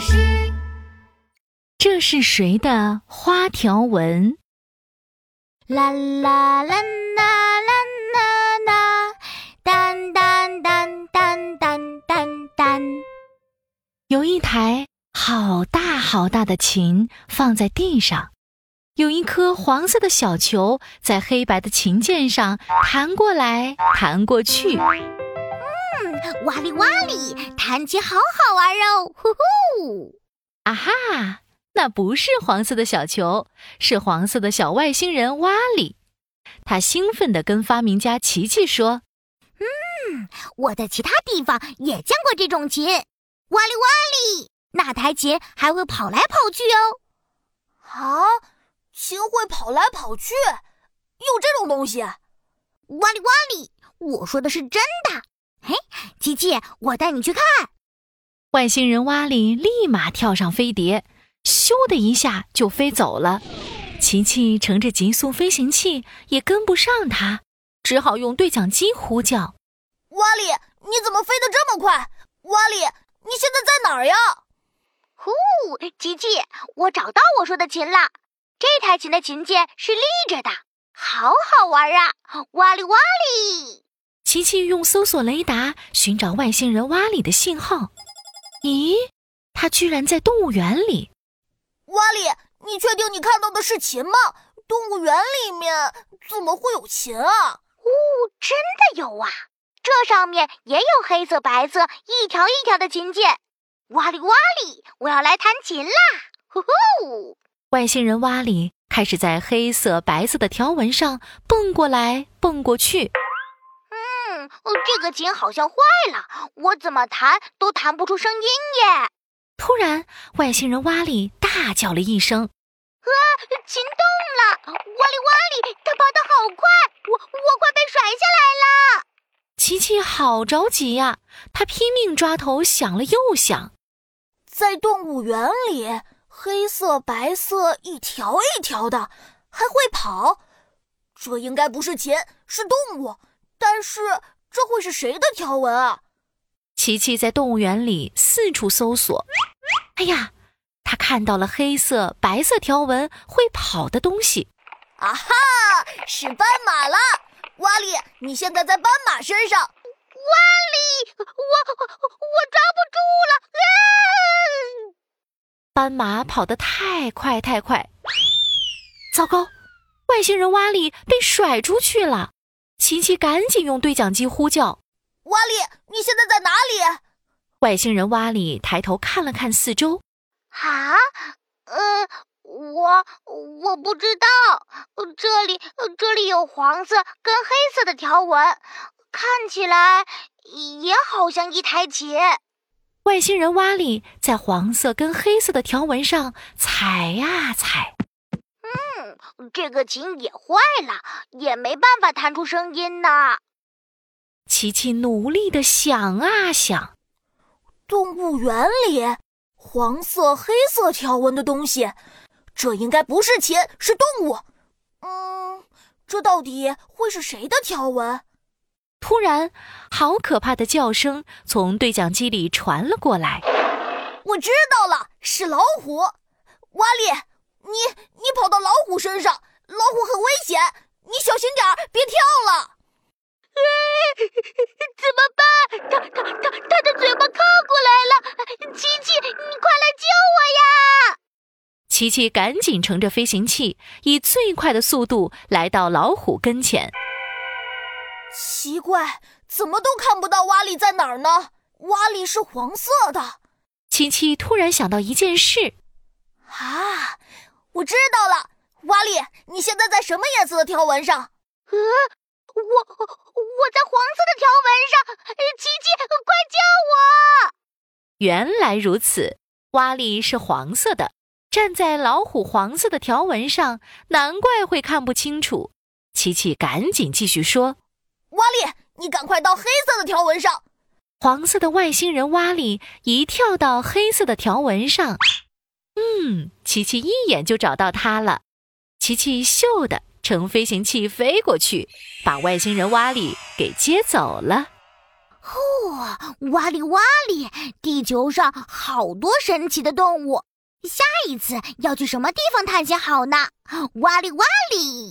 师。这是谁的花条纹？啦啦啦啦啦啦啦，当当当当当当当。有一台好大好大的琴放在地上，有一颗黄色的小球在黑白的琴键上弹过来弹过去。嗯，哇哩哇哩，弹琴好好玩哦！呼呼，啊哈，那不是黄色的小球，是黄色的小外星人哇里。他兴奋地跟发明家琪琪说：“嗯，我在其他地方也见过这种琴，哇哩哇哩，那台琴还会跑来跑去哦。”啊，琴会跑来跑去，有这种东西？哇哩哇哩，我说的是真的。嘿，琪琪，我带你去看。外星人瓦里立马跳上飞碟，咻的一下就飞走了。琪琪乘着极速飞行器也跟不上他，只好用对讲机呼叫：“瓦里，你怎么飞得这么快？瓦里，你现在在哪儿呀？”呼，琪琪，我找到我说的琴了。这台琴的琴键是立着的，好好玩啊！哇哩哇哩。琪琪用搜索雷达寻找外星人瓦里的信号。咦，他居然在动物园里！瓦里，你确定你看到的是琴吗？动物园里面怎么会有琴啊？哦，真的有啊！这上面也有黑色、白色一条一条的琴键。哇里哇里，我要来弹琴啦！呼呼！外星人瓦里开始在黑色、白色的条纹上蹦过来蹦过去。这个琴好像坏了，我怎么弹都弹不出声音耶！突然，外星人瓦里大叫了一声：“啊，琴动了！瓦里瓦里，它跑得好快，我我快被甩下来了！”琪琪好着急呀，他拼命抓头想了又想，在动物园里，黑色、白色一条一条的，还会跑，这应该不是琴，是动物，但是。这会是谁的条纹啊？琪琪在动物园里四处搜索。哎呀，他看到了黑色、白色条纹会跑的东西。啊哈，是斑马了！瓦里，你现在在斑马身上。瓦里，我我抓不住了！啊！斑马跑得太快太快，糟糕，外星人瓦里被甩出去了。琪琪赶紧用对讲机呼叫：“瓦里，你现在在哪里？”外星人瓦里抬头看了看四周，“啊，呃，我我不知道，这里这里有黄色跟黑色的条纹，看起来也好像一台琴。”外星人瓦里在黄色跟黑色的条纹上踩呀踩。这个琴也坏了，也没办法弹出声音呢。琪琪努力的想啊想，动物园里黄色、黑色条纹的东西，这应该不是琴，是动物。嗯，这到底会是谁的条纹？突然，好可怕的叫声从对讲机里传了过来。我知道了，是老虎，瓦里。你你跑到老虎身上，老虎很危险，你小心点儿，别跳了。怎么办？他他他他的嘴巴靠过来了！琪琪，你快来救我呀！琪琪赶紧乘着飞行器，以最快的速度来到老虎跟前。奇怪，怎么都看不到瓦里在哪儿呢？瓦里是黄色的。琪琪突然想到一件事，啊！我知道了，瓦力，你现在在什么颜色的条纹上？呃，我我在黄色的条纹上。琪琪，快救我！原来如此，瓦力是黄色的，站在老虎黄色的条纹上，难怪会看不清楚。琪琪赶紧继续说：“瓦力，你赶快到黑色的条纹上。”黄色的外星人瓦力一跳到黑色的条纹上。嗯，琪琪一眼就找到它了。琪琪咻的乘飞行器飞过去，把外星人瓦里给接走了。哦，哇哩哇哩，地球上好多神奇的动物，下一次要去什么地方探险好呢？哇里哇里。